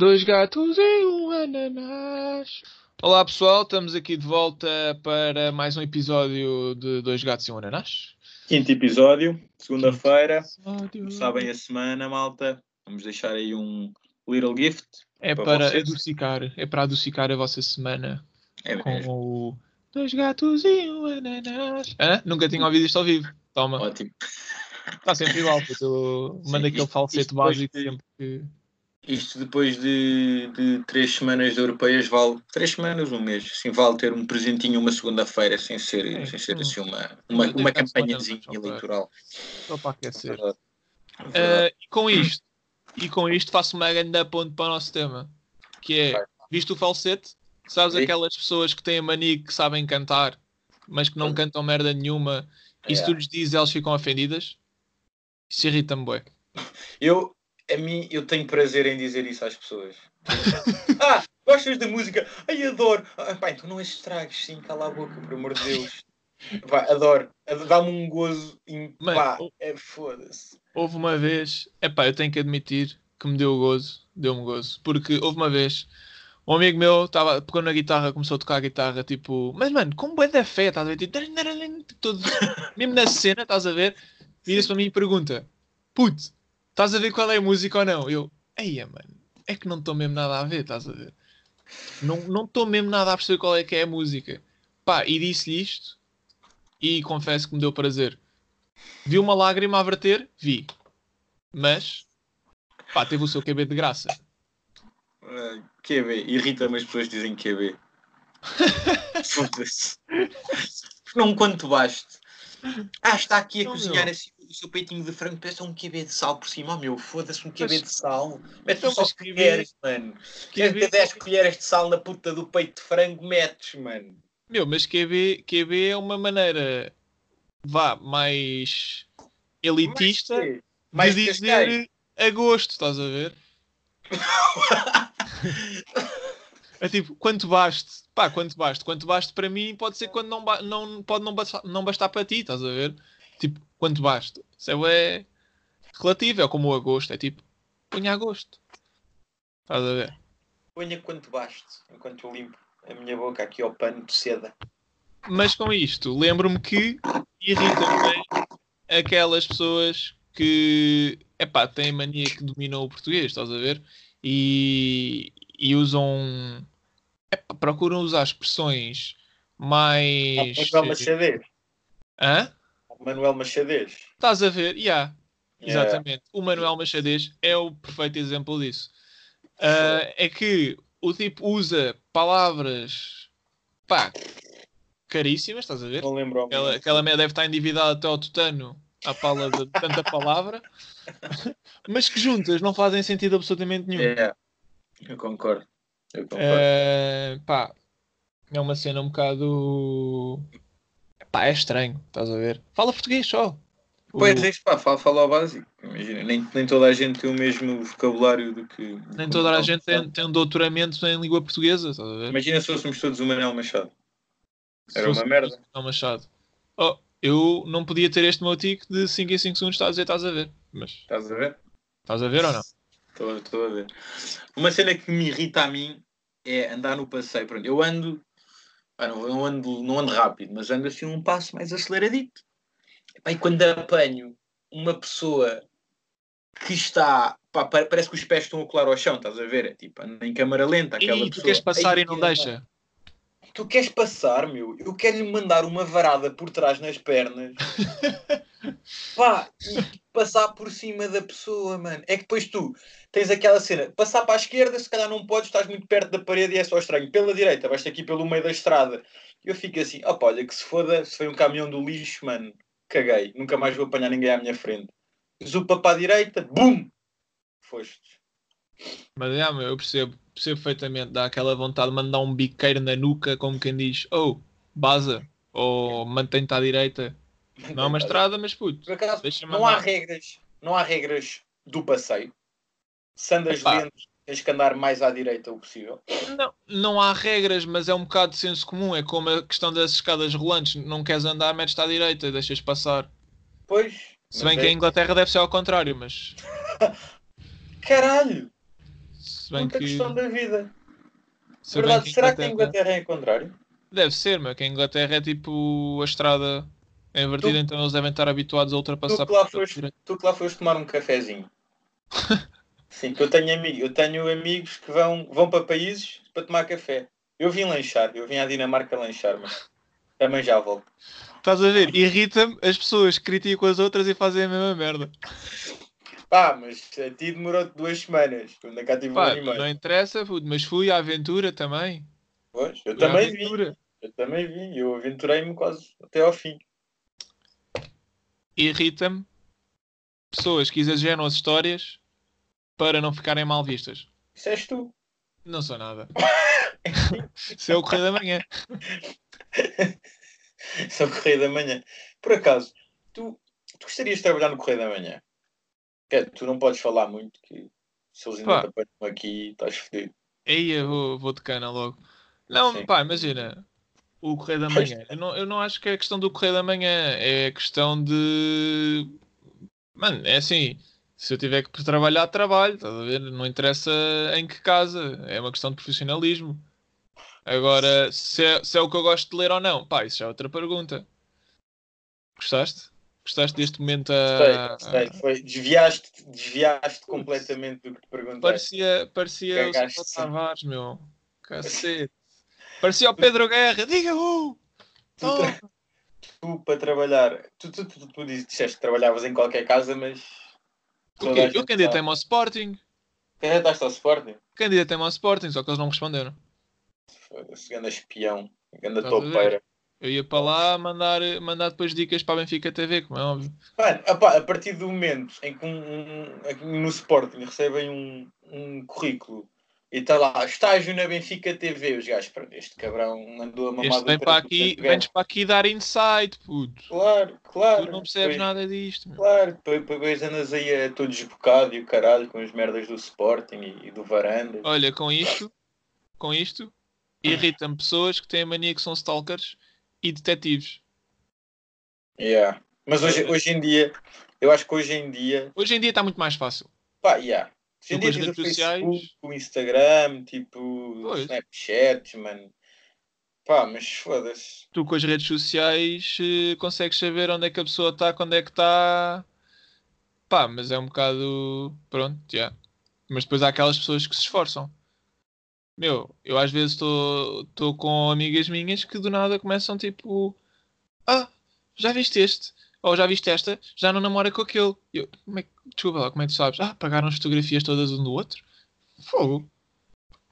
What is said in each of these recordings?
Dois gatos e um ananás. Olá pessoal, estamos aqui de volta para mais um episódio de Dois Gatos e um Ananás. Quinto episódio, segunda-feira. Sabem a semana, malta. Vamos deixar aí um little gift. É para para adocicar, é para adocicar a vossa semana É com mesmo. o Dois Gatos e um Ananás. Hã? Nunca tinha ouvido isto ao vivo. Toma, Ótimo. está sempre igual. porque Eu mando Sim, aquele falsete básico sempre que. Isto depois de, de três semanas de europeias vale três semanas, um mês. Assim, vale ter um presentinho uma segunda-feira sem ser, É, sem ser sim. assim uma, uma, uma campanhazinha para- eleitoral. Só para aquecer. Verdade. Verdade. E com isto, e com isto faço uma grande ponto para o nosso tema, que é, visto o falsete, sabes Vi. aquelas pessoas que têm a mania que sabem cantar, mas que não cantam merda nenhuma, e se É. tu lhes dizes elas ficam ofendidas? Isso irrita-me, bué. Eu, a mim, eu tenho prazer em dizer isso às pessoas. ah, gostas da música? Ai, adoro. Ah, pá, então não estragues, sim, cala a boca, por amor de Deus. Pá, adoro. Ad- Dá-me um gozo. Em, Mano, pá, é foda-se. Houve uma vez, epá, eu tenho que admitir que me deu gozo, deu-me gozo, porque houve uma vez, um amigo meu estava, pegou na guitarra, começou a tocar a guitarra, tipo, mas mano, com bué da fé, estás a ver, tipo, todo, mesmo na cena, estás a ver, vira-se para mim e pergunta, puto, estás a ver qual é a música ou não? Eu, eia mano, é que não estou mesmo nada a ver, estás a ver, não não estou mesmo nada a perceber qual é que é a música, pá, e disse-lhe isto, e confesso que me deu prazer. Vi uma lágrima a verter? Vi. Mas, pá, teve o seu QB de graça. Ah, QB. Irrita-me as pessoas que dizem QB. Foda-se. Não quanto baste. Ah, está aqui a Não, cozinhar meu. assim o seu peitinho de frango, parece um QB de sal por cima. Oh meu, foda-se, um QB Mas- de sal. Mete só QB queres, mano. Queres QB ter 10 colheres de sal na puta do peito de frango, metes, mano. Meu, mas QB, QB é uma maneira, vá, mais elitista Mais, mais de Cascais. dizer a gosto, estás a ver? É tipo, quanto baste? Pá, quanto baste? Quanto baste para mim pode ser quando não, ba- não pode não bastar, não bastar para ti, estás a ver? Tipo, quanto baste? Isso é relativo, é como o agosto, é tipo, ponha a gosto. Estás a ver? Ponha quanto baste, enquanto eu limpo a minha boca aqui ao pano de seda. Mas com isto, lembro-me que irritam-me aquelas pessoas que epá, têm mania que dominam o português, estás a ver? E, e usam. epá, procuram usar expressões mais. Manuel Machadez. Hã? Manuel Machadez. Estás a ver? Yeah, Yeah. exatamente. O Manuel Machadez é o perfeito exemplo disso. Ah, é que o tipo usa palavras pá, caríssimas, estás a ver? Não lembro. Aquela, aquela deve estar endividada até ao tutano à pala de tanta palavra, mas que juntas não fazem sentido absolutamente nenhum. É, eu concordo. Eu concordo. Eh, pá, é uma cena um bocado. Pá, é estranho, estás a ver? Fala português só. O- Pois é, isso, pá, fala, fala ao básico. Imagina, nem, nem toda a gente tem o mesmo vocabulário do que. Nem toda a gente tem, tem um doutoramento em língua portuguesa, estás a ver? Imagina se fôssemos todos o Manel Machado. Era uma merda. Não, Machado. Oh, eu não podia ter este meu tico de 5 em 5 segundos, estás a dizer, estás a ver. Mas Estás a ver? estás a ver ou não? Estou, estou a ver. Uma cena que me irrita a mim é andar no passeio. Pronto, eu ando. Pá, não, eu ando, não ando rápido, mas ando assim um passo mais aceleradito. Pá, e quando apanho uma pessoa que está. pá, pa- parece que os pés estão a colar ao chão, estás a ver? É tipo, anda em câmara lenta. Aquela E tu pessoa. queres passar e não que- deixa? Tu queres passar, meu? Eu quero lhe mandar uma varada por trás nas pernas. Pá, e passar por cima da pessoa, mano. É que depois tu tens aquela cena, passar para a esquerda, se calhar não podes, estás muito perto da parede e é só estranho. Pela direita, vais aqui pelo meio da estrada. Eu fico assim, opa, olha, que se foda, se foi um caminhão do lixo, mano, caguei. Nunca mais vou apanhar ninguém à minha frente. Zupa para a direita, bum! Foste. Mas é, meu, eu percebo, percebo perfeitamente. Dá aquela vontade de mandar um biqueiro na nuca, como quem diz, oh, baza, ou mantém-te à direita. Não é uma estrada, mas puto. Por acaso, não há regras, não há regras do passeio. Se andas Epá. lento, tens que andar mais à direita o possível. Não, não há regras, mas é um bocado de senso comum. É como a questão das escadas rolantes. Não queres andar, metes-te à direita e deixas passar. Pois. Se bem que é- a Inglaterra deve ser ao contrário, mas Caralho! Se bem Muita que. questão da vida. se Verdade, que será que a Inglaterra- é em contrário? Deve ser, meu, que a Inglaterra é tipo a estrada invertida, Tu- então eles devem estar habituados a ultrapassar Tu que, lá por- foste, tu que lá foste tomar um cafezinho. Sim, que eu tenho, amigos, eu tenho amigos que vão, vão para países para tomar café. Eu vim lanchar, eu vim à Dinamarca lanchar, mas também já volto. Estás a ver? Irrita-me as pessoas que criticam as outras e fazem a mesma merda. Pá, mas a ti demorou duas semanas. Quando cá tive um Pá, meio. não interessa, mas fui à aventura também. Pois, eu Fui também vi. Eu também vi. Eu aventurei-me quase até ao fim. Irrita-me pessoas que exageram as histórias para não ficarem mal vistas. Isso és tu. Não sou nada. Se é o correio da manhã. Só Correio da Manhã. Por acaso, tu, tu gostarias de trabalhar no Correio da Manhã? Que, tu não podes falar muito, que se eles ainda Pá. te apanham aqui, estás fodido. Aí eu vou, vou de cana logo. Não, Sim. pá, imagina. O Correio da. Manhã. Eu não, eu não acho que é questão do Correio da Manhã. É questão de. Mano, é assim. Se eu tiver que trabalhar, trabalho. Estás a ver? Não interessa em que casa. É uma questão de profissionalismo. Agora, se é, se é o que eu gosto de ler ou não, pá, isso já é outra pergunta. Gostaste? Gostaste deste momento a. Gostei, gostei. Foi, desviaste, desviaste completamente do que te perguntei. Parecia, parecia o sim. Tavares, meu. Cacete. Parecia o Pedro Guerra. Diga uh! Tu, Toma. tra- tu, para trabalhar, tu, tu, tu, tu disseste que trabalhavas em qualquer casa, mas. O quê? Eu candidatei-me ao Sporting. Candidataste ao Sporting? Candidatei-me ao Sporting, só que eles não me responderam. Foda-se, ganda espião, ganda topeira. Eu ia para lá mandar, mandar depois dicas para a Benfica TV, como é óbvio. Mano, opá, a partir do momento em que um, um- no Sporting recebem um, um currículo e está lá, estágio na Benfica TV, os gajos, "Pronto, este cabrão andou a mamar Este vem para aqui, vens para aqui dar insight, puto. Claro, claro. Tu não percebes Depois- nada disto, meu. Claro, depois, depois andas aí a todo desbocado e o caralho com as merdas do Sporting e, e do Varanda. Olha, com isto, com isto, irritam-me pessoas que têm a mania que são stalkers e detetives. Yeah. Mas hoje, hoje em dia, eu acho que hoje em dia, Hoje em dia está muito mais fácil. pá, yeah. Hoje em dia as tens o redes Facebook, sociais- o Instagram, tipo, Pois. Snapchat, mano. Pá, mas foda-se. Tu com as redes sociais eh, consegues saber onde é que a pessoa está, quando é que está. Pá, mas é um bocado. Pronto, já. Mas depois há aquelas pessoas que se esforçam. Meu, eu às vezes estou com amigas minhas que do nada começam tipo. Ah, já viste este? Ou já viste esta? Já não namora com aquele. Eu, como é que, desculpa lá, como é que tu sabes? Ah, pagaram as fotografias todas um do outro? Fogo.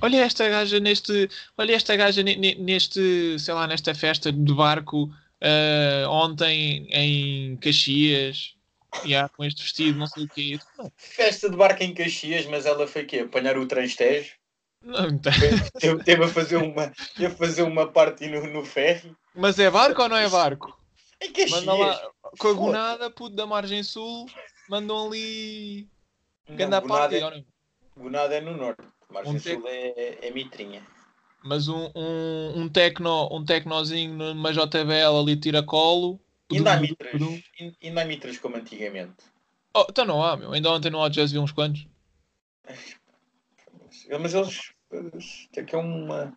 Olha esta gaja neste. Olha esta gaja ne- ne- neste. Sei lá, nesta festa de barco ah, ontem em Caxias. Yeah, com este vestido, não sei o. Não, Festa de barco em Caxias, mas ela foi quê? Apanhar o transtejo? Não tem. Teve, teve a fazer uma, teve a fazer uma parte no, no ferry? Mas é barco ou não é barco? Em Caxias? Manda lá com a gonada, puto da margem sul, mandam ali. Ganda party, é- ou não? Gonada é no norte. Margem Um Sul é, é mitrinha. Mas um, um, um, tecno, um tecnozinho numa JBL ali tira colo. Ainda há mitras, ainda há mitras como antigamente. Oh, então não há, meu. Ainda ontem no Hot Jazz vi uns quantos. Mas eles. eles- É que é uma.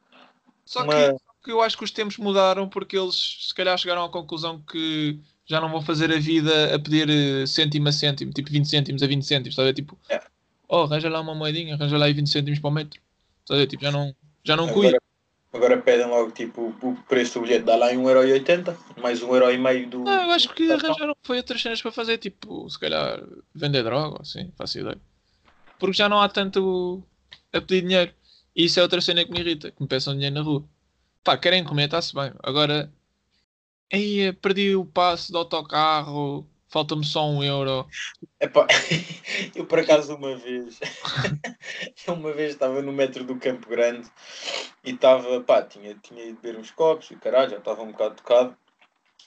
Só uma... que, que eu acho que os tempos mudaram porque eles se calhar chegaram à conclusão que já não vão fazer a vida a pedir eh, cêntimo a cêntimo, tipo 20 cêntimos a 20 cêntimos, estás a ver? Tipo, É. oh, arranja lá uma moedinha, arranja lá aí 20 cêntimos para o metro. Estás a ver? Tipo, já não, já não cuida. Agora, pedem logo tipo o preço do bilhete, dá lá em 1,80€, mais 1,5€ do. Não, eu acho que arranjaram foi outras cenas para fazer, tipo, se calhar vender droga, assim, faço ideia. Porque já não há tanto a pedir dinheiro. E isso é outra cena que me irrita, que me peçam dinheiro na rua. Pá, querem comer, está-se bem. Agora, aí perdi o passe do autocarro, falta-me só um euro. Epá, eu por acaso uma vez, uma vez estava no metro do Campo Grande e estava, pá, tinha, tinha ido beber uns copos e caralho, já estava um bocado tocado.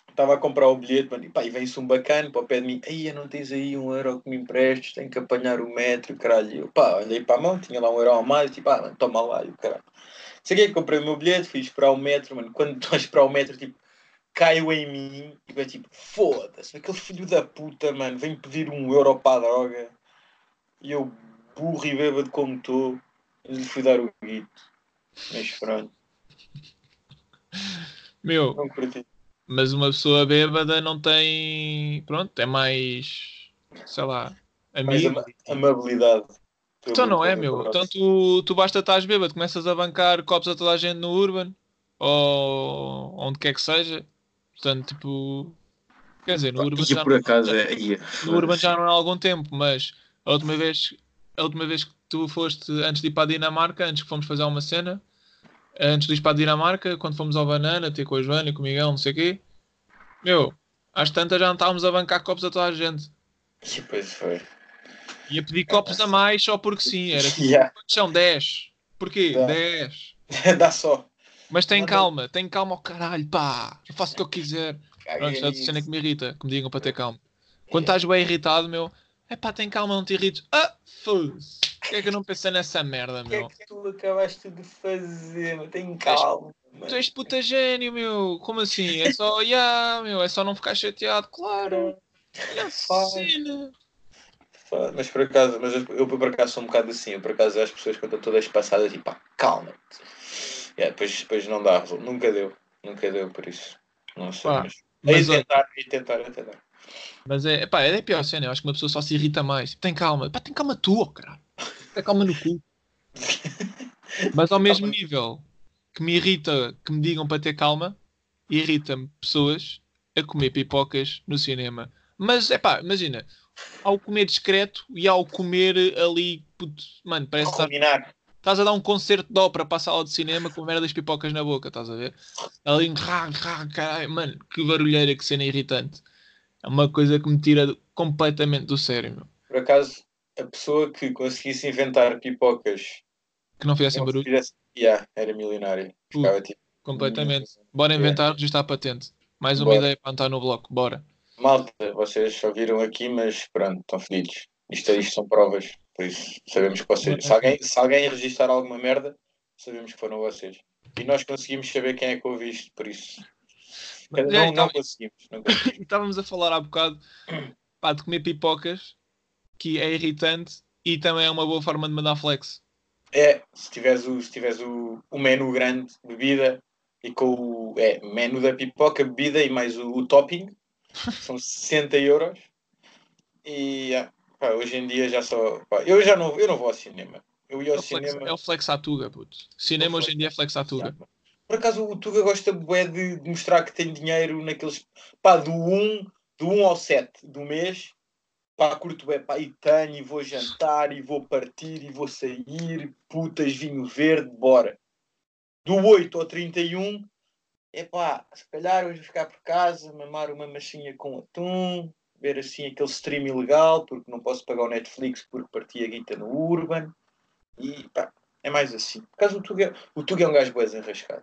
Estava a comprar o bilhete, mano, e pá, e vem-se um bacana para o pé de mim, aí não tens aí um euro que me emprestes, tenho que apanhar o metro, caralho. E eu, pá, olhei para a mão, tinha lá um euro a mais, tipo, ah, mano, toma lá, e o caralho. Cheguei, comprei o meu bilhete, fui esperar o metro, mano, quando estou a esperar o metro, tipo, caiu em mim e vai tipo, foda-se, aquele filho da puta, mano, vem pedir um euro para a droga e eu, burro e bêbado como estou, lhe fui dar o guito. Mas pronto, Meu, não curti. Mas uma pessoa bêbada não tem. Pronto, é mais. Sei lá. Mais Amigo. ama- amabilidade. Então não é, Pelo- meu. Então tu, tu basta estás bêbado, começas a bancar copos a toda a gente no Urban ou onde quer que seja. Portanto, tipo. Quer dizer, no Urban, já, por acaso é. ia, no Urban já não há algum tempo, mas a última vez, a última vez que tu foste antes de ir para a Dinamarca, antes que fomos fazer uma cena, antes de ir para a Dinamarca, quando fomos ao Banana, ter com a Joana e com o Miguel, não sei o quê, meu, às tantas já não estávamos a bancar copos a toda a gente. E depois foi. E a pedir copos a mais só porque sim, era tipo, Yeah. quantos são 10. Porquê? Dá. 10. Dá só. Mas tem Manda- calma, tem calma ao caralho, pá. Eu faço o que eu quiser. Pronto, é nisso. cena que me irrita, que me digam para ter calma. Quando estás bem irritado, meu, é pá, tem calma, não te irrites. Ah, foda-se. Porquê é que eu não pensei nessa merda, O que é meu? que tu acabaste de fazer? meu? Tem calma. mano. Tu és puta gênio, meu. Como assim? É só, yeah, meu, é só não ficar chateado, claro. É a Faz. cena. Foda, Mas por acaso, mas eu, eu por acaso sou um bocado assim. Eu por acaso as pessoas quando estão todas passadas, tipo, pá, calma-te. Yeah, depois, depois não dá, resol- nunca deu. Nunca deu por isso. Não sei, Pá, mas. Mas, olha, tentar, de tentar, de tentar. Mas é, pá, é pior cena. Eu acho que uma pessoa só se irrita mais. Tem calma. Pá, tem calma tu, oh, caralho. Tem calma no cu. Mas ao mesmo nível que me irrita que me digam para ter calma, irrita-me pessoas a comer pipocas no cinema. Mas é pá, imagina, ao comer discreto e ao comer ali, puto, mano, parece que estás- estás a dar um concerto de ópera para a sala de cinema com a merda das pipocas na boca, estás a ver? Ali, rá, rá, caralho, mano, que barulheira, que cena irritante. É uma coisa que me tira completamente do sério, meu. Por acaso, a pessoa que conseguisse inventar pipocas Que não fizessem barulho, fizesse- Yeah, era milionário. Uh, Ficava tipo. completamente. Bora inventar, registrar a patente. Mais uma Bora. ideia para estar no bloco, bora. Malta, vocês só viram aqui, mas pronto, estão fedidos. Isto, isto são provas, por isso sabemos que vocês. Se alguém, se alguém registrar alguma merda, sabemos que foram vocês. E nós conseguimos saber quem é que ouve isto, por isso. É, não então, conseguimos. Não conseguimos. estávamos a falar há bocado pá, de comer pipocas, que é irritante e também é uma boa forma de mandar flex. É, se tiveres o, se tiveres o, o menu grande, bebida, e com o é, menu da pipoca, bebida e mais o, o topping, são 60 euros. E ah, pá, hoje em dia já só. pá, eu já não, eu não vou ao cinema. Eu ia É ao flex, cinema. é o flex à tuga, puto. Cinema É hoje em dia é flex à tuga. Por acaso o Tuga gosta bué de, mostrar que tem dinheiro naqueles. pá, do 1, do 1 ao 7 do mês. Pá, curto bué, pá, e tenho, e vou jantar, e vou partir, e vou sair, putas, vinho verde, bora. Do 8 ao 31, é pá, se calhar hoje vou ficar por casa, mamar uma machinha com atum, ver assim aquele stream ilegal, porque não posso pagar o Netflix porque parti a guita no Urban. E pá, é mais assim. Por acaso o Tuga, o Tuga é um gajo bué desenrascado.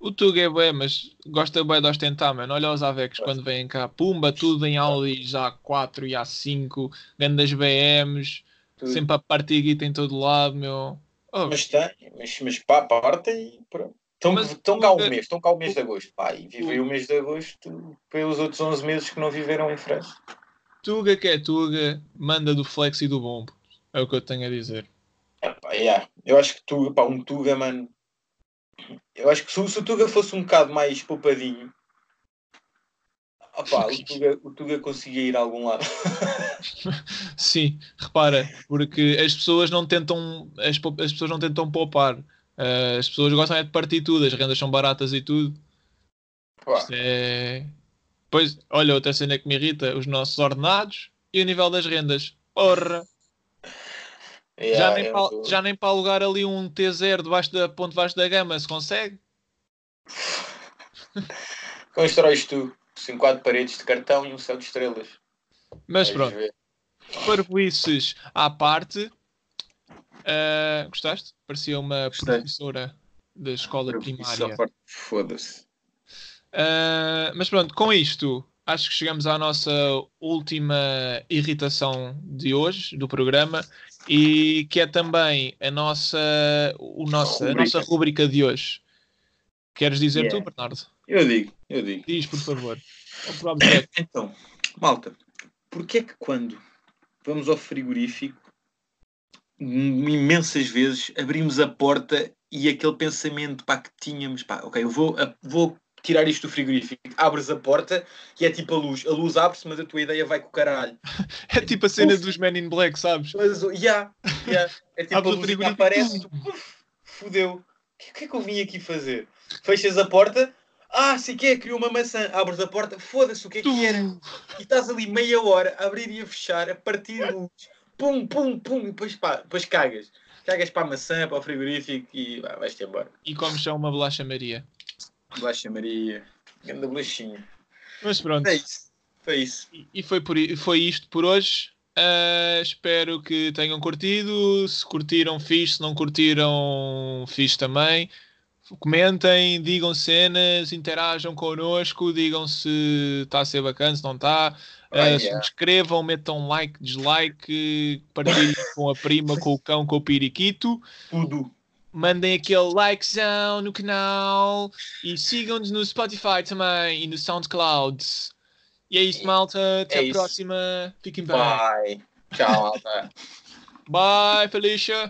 O Tuga é bué, mas gosta bué de ostentar, mano. Olha os Avex quando vêm cá. Pumba, tudo em Audi A4 e A5, grandes BMs, Tudo. sempre a partir guita em todo lado, meu. Oh, Mas tem, mas, mas pá, parte e pronto. Estão, Mas estão cá o mês, estão cá o mês de agosto. Pá, e vivem o mês de agosto pelos outros 11 meses que não viveram em França. Tuga que é Tuga, manda do flex e do bombo. É o que eu tenho a dizer. Yeah. Eu acho que Tuga, pá, um Tuga, mano. Eu acho que se, o- se o Tuga fosse um bocado mais poupadinho, opá, o, Tuga, o Tuga conseguia ir a algum lado. Sim, repara, porque as pessoas não tentam, as, as pessoas não tentam poupar. Ah, as pessoas gostam é de partir tudo, as rendas são baratas e tudo. É... Pois, olha, outra cena que me irrita, os nossos ordenados e o nível das rendas. Porra! Yeah, já, nem eu para, já nem para alugar ali um T0 debaixo da ponte debaixo da gama se consegue? Constróis tu, assim, quatro paredes de cartão e um céu de estrelas. Mas Vais pronto, ver. parvoices à parte. ah, gostaste? Parecia uma Gostei. professora da escola Só primária. Foda-se. Ah, mas pronto, com isto, acho que chegamos à nossa última irritação de hoje, do programa, e que é também a nossa, o nossa, a nossa rubrica de hoje. Queres dizer Yeah. tu, Bernardo? Eu digo, eu digo. Diz, por favor. Então, malta, porquê é que quando vamos ao frigorífico imensas vezes abrimos a porta e aquele pensamento pá, que tínhamos, pá, ok, eu vou, vou tirar isto do frigorífico, abres a porta e é tipo a luz, a luz abre-se, mas a tua ideia vai com o caralho. É tipo a cena Uf. dos Men in Black, sabes? Mas, yeah, yeah. É tipo Abre a luz que aparece e tu, fudeu. O que, que é que eu vim aqui fazer? Fechas a porta, ah, sei que é, criou uma maçã, abres a porta, foda-se, o que é que era? E estás ali meia hora a abrir e a fechar, a partir luz, pum, pum, pum, e depois, pá, depois cagas. Cagas para a maçã, para o frigorífico e vais-te embora. E comes só uma bolacha Maria. Bolacha Maria, grande bolachinha. Mas pronto. Foi isso. Foi isso. E foi, por, foi isto por hoje. Uh, espero que tenham curtido. Se curtiram, fixe. Se não curtiram, fixe também. Comentem, digam cenas, interajam connosco, digam se está a ser bacana, se não está. Uh, Subscrevam, metam like, dislike, partilhem com a prima, com o cão, com o periquito. Tudo. Mandem aquele likezão no canal e sigam-nos no Spotify também e no SoundCloud. E é isso, malta. Até é a isso. próxima. Fiquem bem. Bye. Tchau, malta. Bye, Felicia.